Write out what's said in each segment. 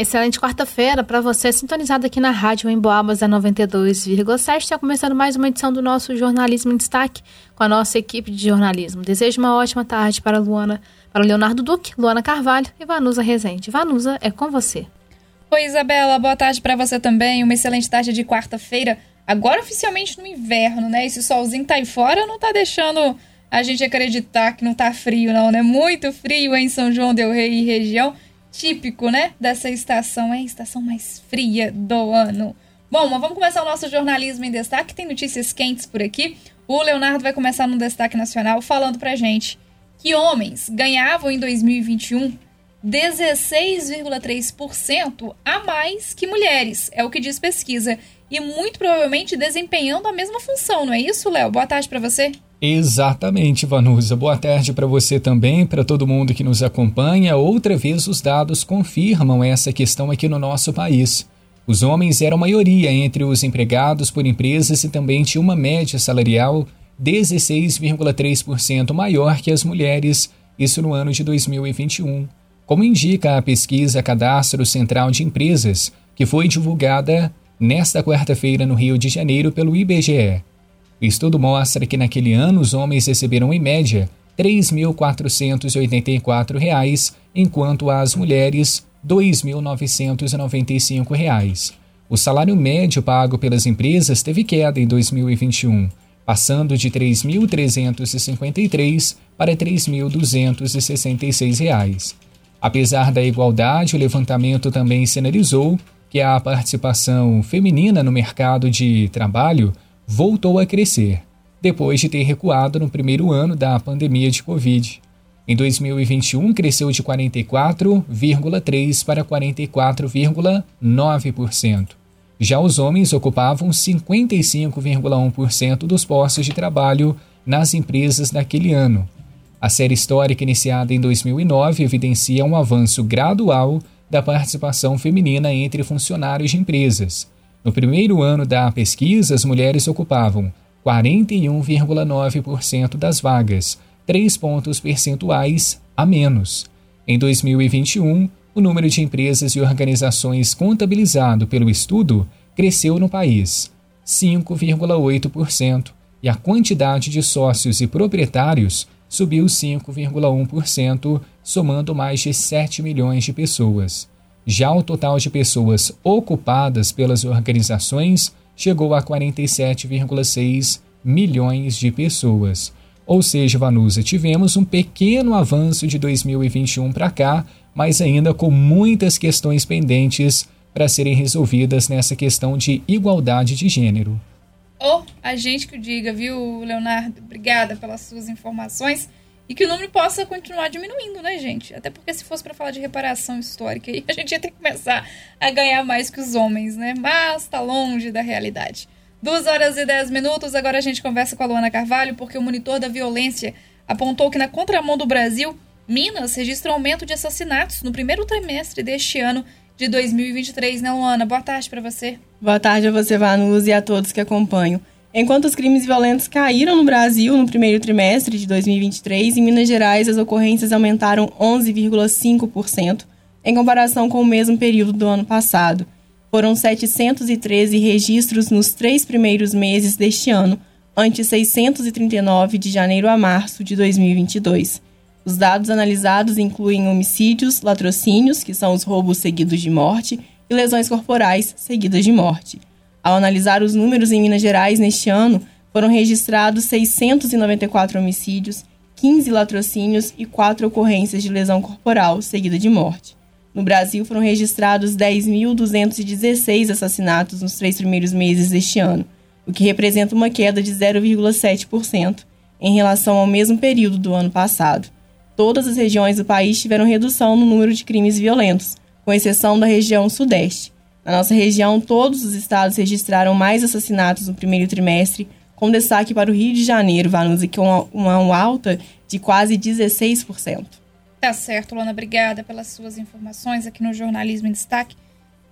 Excelente quarta-feira para você, sintonizado aqui na Rádio Emboabas da 92,7. Está começando mais uma edição do nosso Jornalismo em Destaque com a nossa equipe de jornalismo. Desejo uma ótima tarde para Luana, para Leonardo Duque, Luana Carvalho e Vanusa Rezende. Vanusa, é com você. Oi, Isabela, boa tarde para você também. Uma excelente tarde de quarta-feira, agora oficialmente no inverno, né? Esse solzinho tá aí fora não tá deixando a gente acreditar que não tá frio, não, né? Muito frio em São João Del Rei e região típico, né, dessa estação. É a estação mais fria do ano. Bom, mas vamos começar o nosso jornalismo em destaque. Tem notícias quentes por aqui. O Leonardo vai começar no destaque nacional falando pra gente que homens ganhavam em 2021 16,3% a mais que mulheres. É o que diz pesquisa. E muito provavelmente desempenhando a mesma função, não é isso, Léo? Boa tarde para você. Exatamente, Vanusa. Boa tarde para você também, para todo mundo que nos acompanha. Outra vez os dados confirmam essa questão aqui no nosso país. Os homens eram maioria entre os empregados por empresas e também tinha uma média salarial 16,3% maior que as mulheres, isso no ano de 2021, como indica a pesquisa Cadastro Central de Empresas, que foi divulgada nesta quarta-feira no Rio de Janeiro pelo IBGE. O estudo mostra que naquele ano os homens receberam em média R$ 3.484, enquanto as mulheres R$ 2.995. O salário médio pago pelas empresas teve queda em 2021, passando de R$ 3.353 para R$ 3.266. Apesar da igualdade, o levantamento também sinalizou que a participação feminina no mercado de trabalho voltou a crescer, depois de ter recuado no primeiro ano da pandemia de Covid. Em 2021, cresceu de 44,3% para 44,9%. Já os homens ocupavam 55,1% dos postos de trabalho nas empresas naquele ano. A série histórica iniciada em 2009 evidencia um avanço gradual da participação feminina entre funcionários de empresas, no primeiro ano da pesquisa, as mulheres ocupavam 41,9% das vagas, 3 pontos percentuais a menos. Em 2021, o número de empresas e organizações contabilizado pelo estudo cresceu no país 5,8% e a quantidade de sócios e proprietários subiu 5,1%, somando mais de 7 milhões de pessoas. Já o total de pessoas ocupadas pelas organizações chegou a 47,6 milhões de pessoas. Ou seja, Vanusa, tivemos um pequeno avanço de 2021 para cá, mas ainda com muitas questões pendentes para serem resolvidas nessa questão de igualdade de gênero. Oh, a gente que o diga, viu, Leonardo? Obrigada pelas suas informações e que o número possa continuar diminuindo, né, gente? Até porque se fosse para falar de reparação histórica, aí a gente ia ter que começar a ganhar mais que os homens, né? Mas tá longe da realidade. Duas horas e dez minutos, agora a gente conversa com a Luana Carvalho, porque o monitor da violência apontou que na contramão do Brasil, Minas registra aumento de assassinatos no primeiro trimestre deste ano de 2023, né, Luana? Boa tarde para você. Boa tarde a você, Vanus, e a todos que acompanham. Enquanto os crimes violentos caíram no Brasil no primeiro trimestre de 2023, em Minas Gerais as ocorrências aumentaram 11,5% em comparação com o mesmo período do ano passado. Foram 713 registros nos três primeiros meses deste ano, ante 639 de janeiro a março de 2022. Os dados analisados incluem homicídios, latrocínios, que são os roubos seguidos de morte, e lesões corporais seguidas de morte. Ao analisar os números em Minas Gerais neste ano, foram registrados 694 homicídios, 15 latrocínios e 4 ocorrências de lesão corporal seguida de morte. No Brasil, foram registrados 10.216 assassinatos nos três primeiros meses deste ano, o que representa uma queda de 0,7% em relação ao mesmo período do ano passado. Todas as regiões do país tiveram redução no número de crimes violentos, com exceção da região Sudeste, na nossa região, todos os estados registraram mais assassinatos no primeiro trimestre, com destaque para o Rio de Janeiro, Vanusa, com uma, uma alta de quase 16%. Tá certo, Lona. Obrigada pelas suas informações aqui no Jornalismo em Destaque.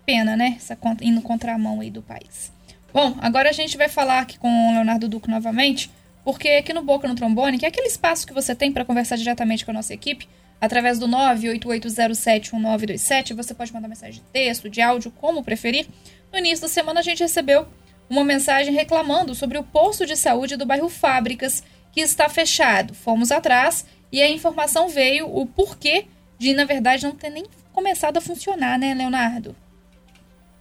Pena, né? Essa indo contramão aí do país. Bom, agora a gente vai falar aqui com o Leonardo Duque novamente, porque aqui no Boca no Trombone, que é aquele espaço que você tem para conversar diretamente com a nossa equipe, através do 988071927. Você pode mandar mensagem de texto, de áudio, como preferir. No início da semana a gente recebeu uma mensagem reclamando sobre o posto de saúde do bairro Fábricas, que está fechado. Fomos atrás e a informação veio o porquê de, na verdade, não ter nem começado a funcionar, né, Leonardo?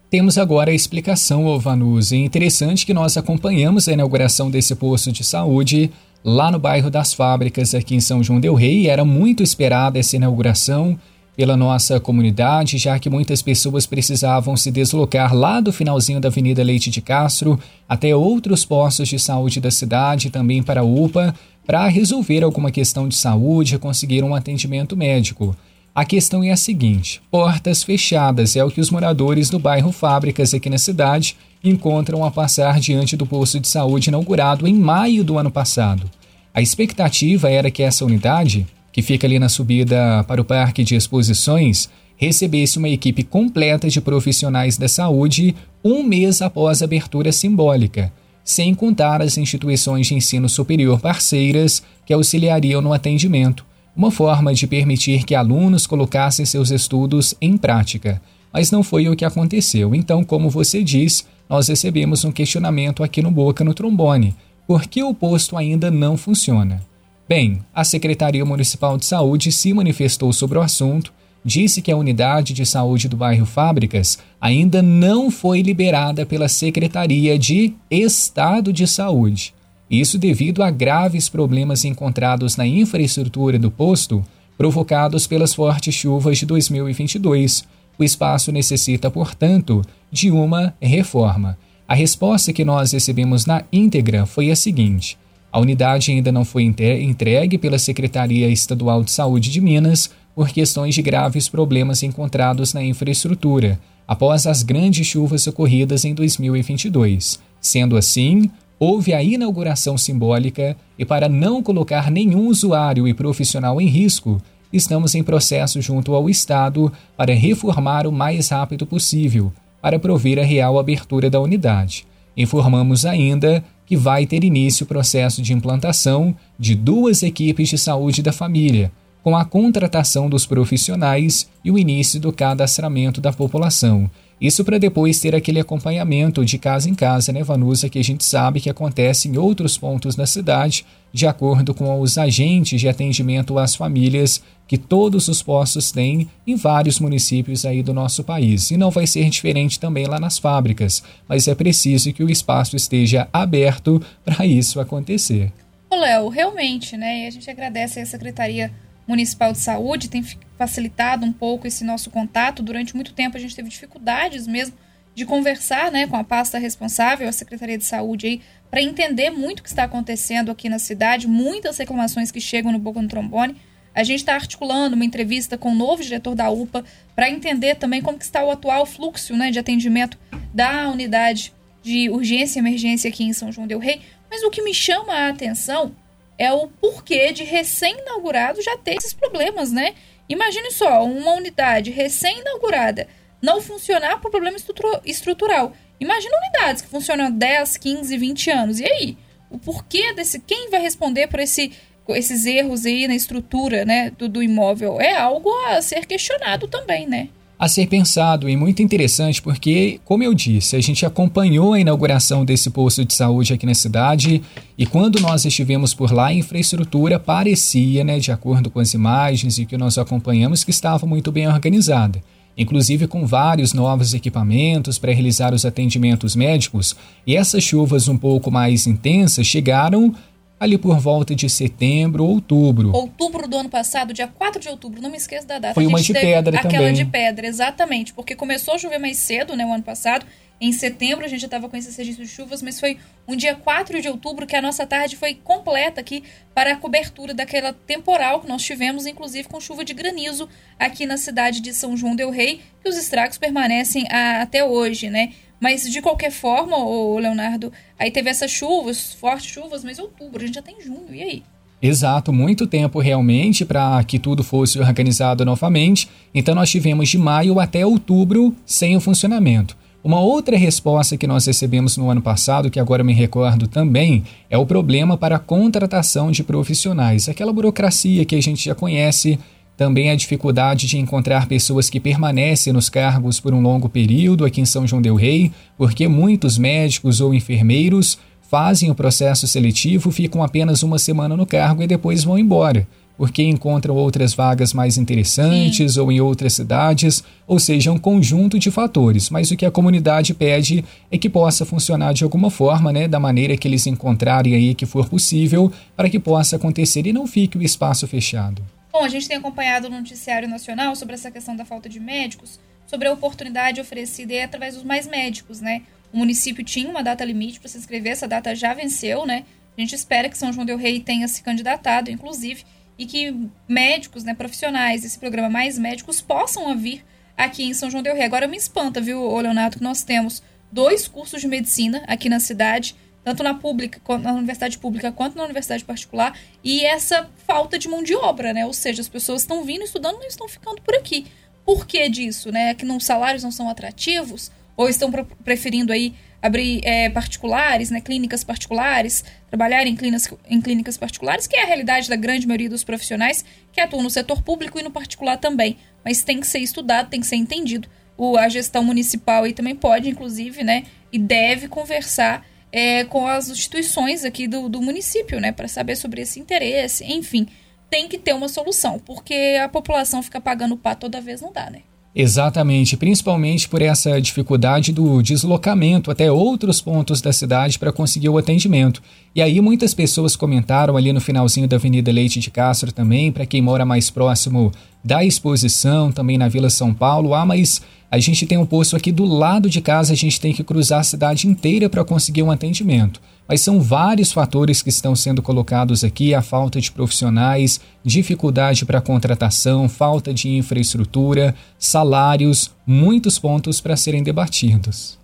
Temos agora a explicação, Vanus. É interessante que nós acompanhamos a inauguração desse posto de saúde lá no bairro das Fábricas, aqui em São João Del Rei. Era muito esperada essa inauguração pela nossa comunidade, já que muitas pessoas precisavam se deslocar lá do finalzinho da Avenida Leite de Castro até outros postos de saúde da cidade, também para a UPA, para resolver alguma questão de saúde, conseguir um atendimento médico. A questão é a seguinte: portas fechadas é o que os moradores do bairro Fábricas aqui na cidade encontram a passar diante do posto de saúde inaugurado em maio do ano passado. A expectativa era que essa unidade que fica ali na subida para o Parque de Exposições, recebesse uma equipe completa de profissionais da saúde um mês após a abertura simbólica, sem contar as instituições de ensino superior parceiras que auxiliariam no atendimento, uma forma de permitir que alunos colocassem seus estudos em prática. Mas não foi o que aconteceu. Então, como você diz, nós recebemos um questionamento aqui no Boca no Trombone. Por que o posto ainda não funciona? Bem, a Secretaria Municipal de Saúde se manifestou sobre o assunto, disse que a unidade de saúde do bairro Fábricas ainda não foi liberada pela Secretaria de Estado de Saúde. Isso devido a graves problemas encontrados na infraestrutura do posto, provocados pelas fortes chuvas de 2022. O espaço necessita, portanto, de uma reforma. A resposta que nós recebemos na íntegra foi a seguinte: a unidade ainda não foi entregue pela Secretaria Estadual de Saúde de Minas por questões de graves problemas encontrados na infraestrutura após as grandes chuvas ocorridas em 2022. Sendo assim, houve a inauguração simbólica e, para não colocar nenhum usuário e profissional em risco, estamos em processo junto ao Estado para reformar o mais rápido possível para prover a real abertura da unidade. Informamos ainda que vai ter início o processo de implantação de duas equipes de saúde da família, com a contratação dos profissionais e o início do cadastramento da população. Isso para depois ter aquele acompanhamento de casa em casa, né, Vanusa, que a gente sabe que acontece em outros pontos da cidade, de acordo com os agentes de atendimento às famílias que todos os postos têm em vários municípios aí do nosso país. E não vai ser diferente também lá nas fábricas, mas é preciso que o espaço esteja aberto para isso acontecer. Léo, realmente, né? E a gente agradece a Secretaria Municipal de Saúde, tem facilitado um pouco esse nosso contato. Durante muito tempo a gente teve dificuldades mesmo de conversar né, com a pasta responsável, a Secretaria de Saúde aí, para entender muito o que está acontecendo aqui na cidade, muitas reclamações que chegam no Boca no Trombone. A gente está articulando uma entrevista com o novo diretor da UPA para entender também como está o atual fluxo né, de atendimento da unidade de urgência e emergência aqui em São João del Rei. Mas o que me chama a atenção é o porquê de recém-inaugurado já ter esses problemas, né? Imagine só, uma unidade recém-inaugurada não funcionar por problema estrutural. Imagina unidades que funcionam há 10, 15, 20 anos. E aí? O porquê desse. Quem vai responder por esse, esses erros aí na estrutura né, do, do imóvel? É algo a ser questionado também, né? A ser pensado e muito interessante porque, como eu disse, a gente acompanhou a inauguração desse posto de saúde aqui na cidade e quando nós estivemos por lá, a infraestrutura parecia, né, de acordo com as imagens e que nós acompanhamos, que estava muito bem organizada. Inclusive com vários novos equipamentos para realizar os atendimentos médicos, e essas chuvas um pouco mais intensas chegaram ali por volta de setembro, outubro. Outubro do ano passado, dia 4 de outubro, não me esqueço da data. Foi uma de pedra aquela também. de pedra, exatamente, porque começou a chover mais cedo, né, o ano passado. Em setembro a gente já estava com esse registro de chuvas, mas foi um dia 4 de outubro que a nossa tarde foi completa aqui para a cobertura daquela temporal que nós tivemos, inclusive com chuva de granizo aqui na cidade de São João del Rei, que os estragos permanecem a, até hoje, né? Mas de qualquer forma, o Leonardo, aí teve essas chuvas, fortes chuvas, mas outubro, a gente já tem junho, e aí? Exato, muito tempo realmente para que tudo fosse organizado novamente. Então nós tivemos de maio até outubro sem o funcionamento. Uma outra resposta que nós recebemos no ano passado, que agora me recordo também, é o problema para a contratação de profissionais, aquela burocracia que a gente já conhece Também a dificuldade de encontrar pessoas que permanecem nos cargos por um longo período aqui em São João Del Rei, porque muitos médicos ou enfermeiros fazem o processo seletivo, ficam apenas uma semana no cargo e depois vão embora porque encontram outras vagas mais interessantes Sim. ou em outras cidades, ou seja, um conjunto de fatores. Mas o que a comunidade pede é que possa funcionar de alguma forma, né, da maneira que eles encontrarem aí que for possível, para que possa acontecer e não fique o espaço fechado. Bom, a gente tem acompanhado no noticiário nacional sobre essa questão da falta de médicos, sobre a oportunidade oferecida através dos mais médicos, né? O município tinha uma data limite para se inscrever, essa data já venceu, né? A gente espera que São João del Rei tenha se candidatado, inclusive, e que médicos, né, profissionais desse programa Mais Médicos possam vir aqui em São João del Rei. Agora me espanta, viu, Leonardo, que nós temos dois cursos de medicina aqui na cidade, tanto na pública, na universidade pública quanto na universidade particular, e essa falta de mão de obra, né? Ou seja, as pessoas estão vindo estudando e estão ficando por aqui. Por que disso, né? Que não, os salários não são atrativos ou estão preferindo aí abrir é, particulares, né, clínicas particulares, trabalhar em clínicas, em clínicas particulares, que é a realidade da grande maioria dos profissionais que atuam no setor público e no particular também. Mas tem que ser estudado, tem que ser entendido. O, a gestão municipal aí também pode, inclusive, né, e deve conversar é, com as instituições aqui do, do município, né, para saber sobre esse interesse. Enfim, tem que ter uma solução, porque a população fica pagando o pá toda vez, não dá, né? Exatamente, principalmente por essa dificuldade do deslocamento até outros pontos da cidade para conseguir o atendimento. E aí muitas pessoas comentaram ali no finalzinho da Avenida Leite de Castro também, para quem mora mais próximo da exposição, também na Vila São Paulo. Ah, mas a gente tem um posto aqui do lado de casa, a gente tem que cruzar a cidade inteira para conseguir um atendimento. Mas são vários fatores que estão sendo colocados aqui: a falta de profissionais, dificuldade para contratação, falta de infraestrutura, salários, muitos pontos para serem debatidos.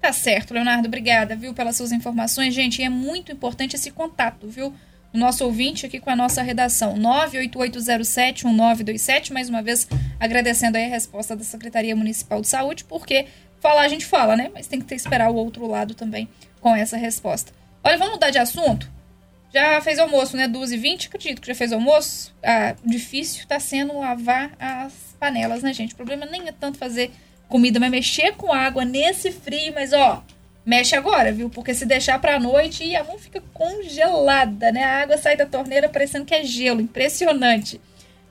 Tá certo, Leonardo, obrigada, viu, pelas suas informações. Gente, é muito importante esse contato, viu? O nosso ouvinte aqui com a nossa redação, 988071927, mais uma vez agradecendo aí a resposta da Secretaria Municipal de Saúde, porque falar a gente fala, né? Mas tem que ter, esperar o outro lado também com essa resposta. Olha, vamos mudar de assunto? Já fez almoço, né? 12h20, acredito que já fez almoço. Ah, difícil tá sendo lavar as panelas, né, gente? O problema nem é tanto fazer comida, mas mexer com água nesse frio. Mas, ó, mexe agora, viu? Porque se deixar pra noite, a mão fica congelada, né? A água sai da torneira parecendo que é gelo. Impressionante.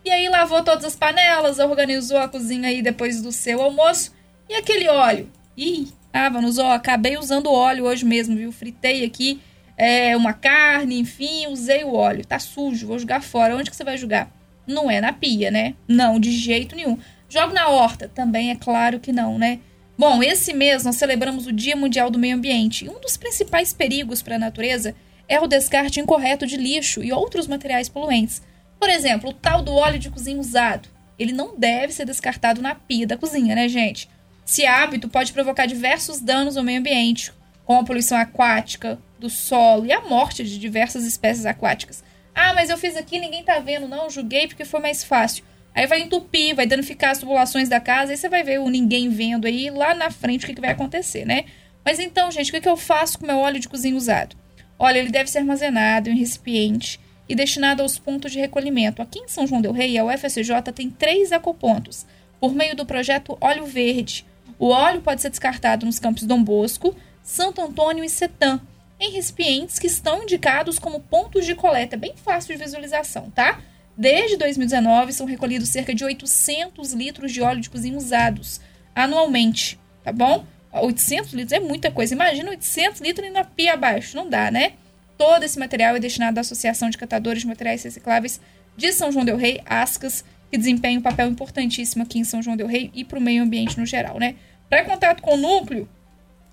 E aí lavou todas as panelas, organizou a cozinha aí depois do seu almoço. E aquele óleo? Ih, Vanus, ó, acabei usando óleo hoje mesmo, viu? Fritei aqui é, uma carne, enfim, usei o óleo. Tá sujo, vou jogar fora. Onde que você vai jogar? Não é na pia, né? Não, de jeito nenhum. Jogo na horta? Também é claro que não, né? Bom, esse mês nós celebramos o Dia Mundial do Meio Ambiente. E um dos principais perigos para a natureza é o descarte incorreto de lixo e outros materiais poluentes. Por exemplo, o tal do óleo de cozinha usado. Ele não deve ser descartado na pia da cozinha, né, gente? Esse hábito pode provocar diversos danos ao meio ambiente, como a poluição aquática, do solo e a morte de diversas espécies aquáticas. Ah, mas eu fiz aqui ninguém tá vendo, não, julguei porque foi mais fácil. Aí vai entupir, vai danificar as tubulações da casa, aí você vai ver o ninguém vendo aí lá na frente o que, que vai acontecer, né? Mas então, gente, o que, que eu faço com meu óleo de cozinha usado? Olha, ele deve ser armazenado em recipiente e destinado aos pontos de recolhimento. Aqui em São João del Rei, a UFSJ tem três ecopontos, por meio do projeto Óleo Verde, o óleo pode ser descartado nos campos Dom Bosco, Santo Antônio e Setã, em recipientes que estão indicados como pontos de coleta. É bem fácil de visualização, tá? Desde 2019, são recolhidos cerca de 800 litros de óleo de cozinha usados anualmente, tá bom? 800 litros é muita coisa. Imagina 800 litros na pia abaixo. Não dá, né? Todo esse material é destinado à Associação de Catadores de Materiais Recicláveis de São João del Rei, ASCAS, que desempenha um papel importantíssimo aqui em São João del Rei e para o meio ambiente no geral, né? Para contato com o núcleo,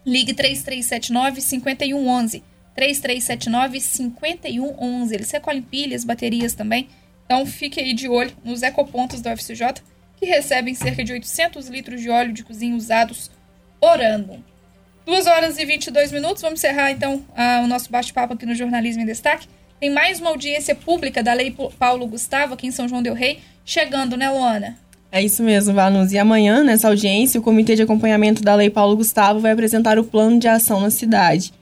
ligue 3379 5111. 3379 5111. Eles recolhem pilhas, baterias também. Então fique aí de olho nos ecopontos da UFCJ, que recebem cerca de 800 litros de óleo de cozinha usados por ano. 2 horas e 22 minutos. Vamos encerrar então o nosso bate-papo aqui no Jornalismo em Destaque. Tem mais uma audiência pública da Lei Paulo Gustavo aqui em São João Del Rei chegando, né, Luana? É isso mesmo, Vanus. E amanhã, nessa audiência, o Comitê de Acompanhamento da Lei Paulo Gustavo vai apresentar o plano de ação na cidade.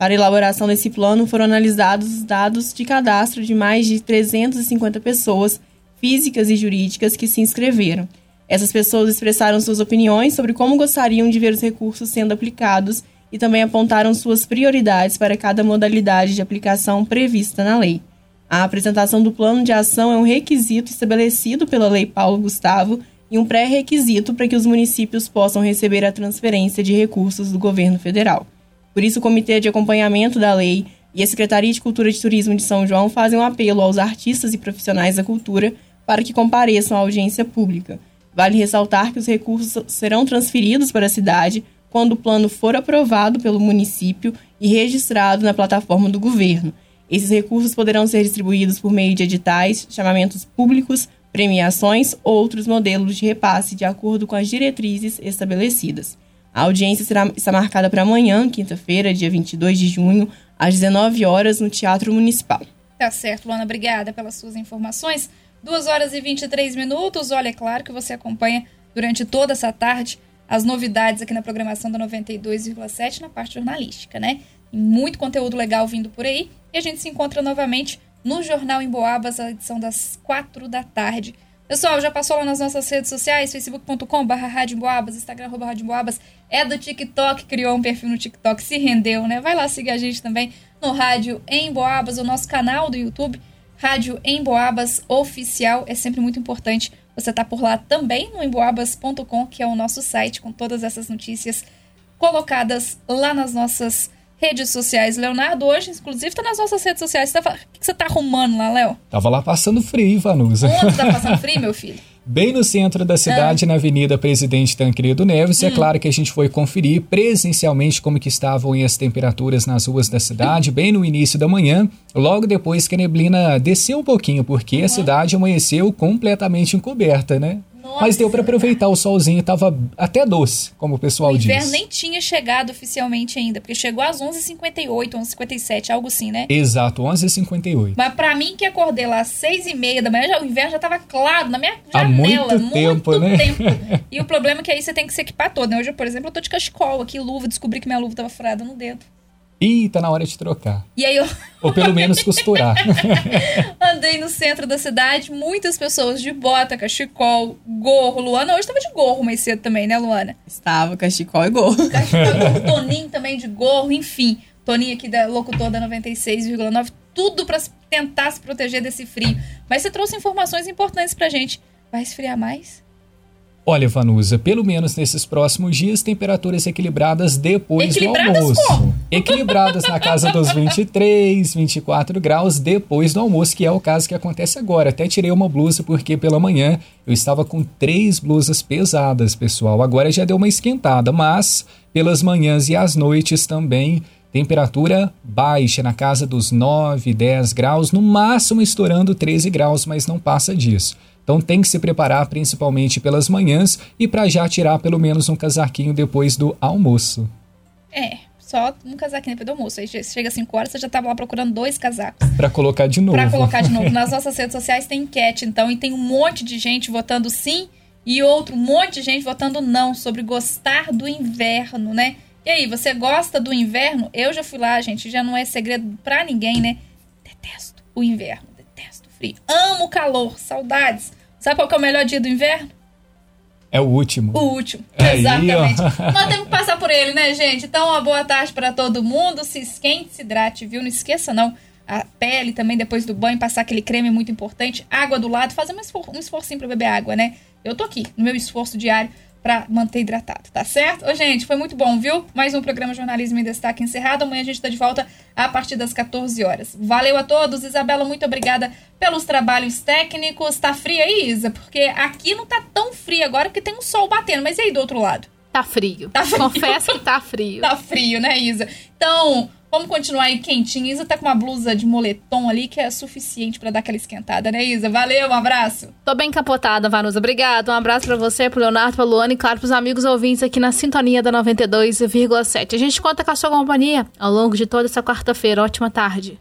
Para a elaboração desse plano, foram analisados os dados de cadastro de mais de 350 pessoas físicas e jurídicas que se inscreveram. Essas pessoas expressaram suas opiniões sobre como gostariam de ver os recursos sendo aplicados e também apontaram suas prioridades para cada modalidade de aplicação prevista na lei. A apresentação do plano de ação é um requisito estabelecido pela Lei Paulo Gustavo e um pré-requisito para que os municípios possam receber a transferência de recursos do governo federal. Por isso, o Comitê de Acompanhamento da Lei e a Secretaria de Cultura e Turismo de São João fazem um apelo aos artistas e profissionais da cultura para que compareçam à audiência pública. Vale ressaltar que os recursos serão transferidos para a cidade quando o plano for aprovado pelo município e registrado na plataforma do governo. Esses recursos poderão ser distribuídos por meio de editais, chamamentos públicos, premiações ou outros modelos de repasse de acordo com as diretrizes estabelecidas. A audiência será, está marcada para amanhã, quinta-feira, dia 22 de junho, às 19 horas, no Teatro Municipal. Tá certo, Luana. Obrigada pelas suas informações. 2 horas e 23 minutos. Olha, é claro que você acompanha durante toda essa tarde as novidades aqui na programação da 92,7 na parte jornalística, né? muito conteúdo legal vindo por aí. E a gente se encontra novamente no Jornal em Boabas, a edição das 4 da tarde. Pessoal, já passou lá nas nossas redes sociais, facebook.com.br Rádio Boabas, Instagram arroba Rádio Boabas, é do TikTok, criou um perfil no TikTok, se rendeu, né? Vai lá seguir a gente também no Rádio em Boabas, o nosso canal do YouTube, Rádio em Boabas Oficial. É sempre muito importante você estar tá por lá também no emboabas.com, que é o nosso site com todas essas notícias colocadas lá nas nossas redes sociais. Leonardo, hoje, inclusive, tá nas nossas redes sociais. Você tá, o que você tá arrumando lá, Léo? Tava lá passando frio, Vanusa. Onde tá passando frio, meu filho? Bem no centro da cidade, ah. na Avenida Presidente Tancredo Neves. É hum. É claro que a gente foi conferir presencialmente como que estavam as temperaturas nas ruas da cidade, bem no início da manhã, logo depois que a neblina desceu um pouquinho, porque uhum. a cidade amanheceu completamente encoberta, né? Nossa. Mas deu para aproveitar o solzinho, tava até doce, como o pessoal diz. O inverno nem tinha chegado oficialmente ainda, porque chegou às 11h58, 11h57, algo assim, né? Exato, 11h58. Mas para mim que acordei lá às 6h30 da manhã, já, o inverno já tava claro na minha janela. Há muito, muito tempo, né? tempo. E o problema é que aí você tem que se equipar todo, né? Hoje, por exemplo, eu tô de cachecol aqui, luva, descobri que minha luva tava furada no dedo. Ih, tá na hora de trocar. E aí eu. Ou pelo menos costurar. Andei no centro da cidade, muitas pessoas de bota, cachecol, gorro. Luana hoje tava de gorro mais cedo também, né, Luana? Estava, cachecol e gorro. Cachecol e gorro. Toninho também de gorro, enfim. Toninho aqui da locutor da 96,9. Tudo para tentar se proteger desse frio. Mas você trouxe informações importantes pra gente. Vai esfriar mais? Olha, Vanusa, pelo menos nesses próximos dias, temperaturas equilibradas depois equilibradas do almoço. Como? Equilibradas na casa dos 23, 24 graus depois do almoço, que é o caso que acontece agora. Até tirei uma blusa porque pela manhã eu estava com três blusas pesadas, pessoal. Agora já deu uma esquentada, mas pelas manhãs e às noites também Temperatura baixa, na casa dos 9, 10 graus, no máximo estourando 13 graus, mas não passa disso. Então tem que se preparar principalmente pelas manhãs e para já tirar pelo menos um casaquinho depois do almoço. É, só um casaquinho depois do almoço. Aí chega às 5 horas, você já estava lá procurando dois casacos. Para colocar de novo. Para colocar de novo. Nas nossas redes sociais tem enquete, então, e tem um monte de gente votando sim e outro monte de gente votando não sobre gostar do inverno, né? E aí, você gosta do inverno? Eu já fui lá, gente, já não é segredo para ninguém, né? Detesto o inverno, detesto o frio. Amo o calor, saudades. Sabe qual é o melhor dia do inverno? É o último. O último, é exatamente. Aí, Nós temos que passar por ele, né, gente? Então, uma boa tarde para todo mundo. Se esquente, se hidrate, viu? Não esqueça, não. A pele também, depois do banho, passar aquele creme é muito importante. Água do lado, fazer um, esfor um esforcinho para beber água, né? Eu tô aqui, no meu esforço diário para manter hidratado, tá certo? Ô, gente, foi muito bom, viu? Mais um programa Jornalismo em Destaque encerrado. Amanhã a gente tá de volta a partir das 14 horas. Valeu a todos. Isabela, muito obrigada pelos trabalhos técnicos. Tá frio aí, Isa? Porque aqui não tá tão frio agora porque tem um sol batendo. Mas e aí do outro lado? Tá frio. Tá frio. Confesso que tá frio. tá frio, né, Isa? Então, Vamos continuar aí quentinho. Isa tá com uma blusa de moletom ali que é suficiente para dar aquela esquentada, né, Isa? Valeu, um abraço. Tô bem capotada, Vanusa. Obrigada. Um abraço para você, pro Leonardo, pra Luana e, claro, pros amigos ouvintes aqui na sintonia da 92,7. A gente conta com a sua companhia ao longo de toda essa quarta-feira. Ótima tarde.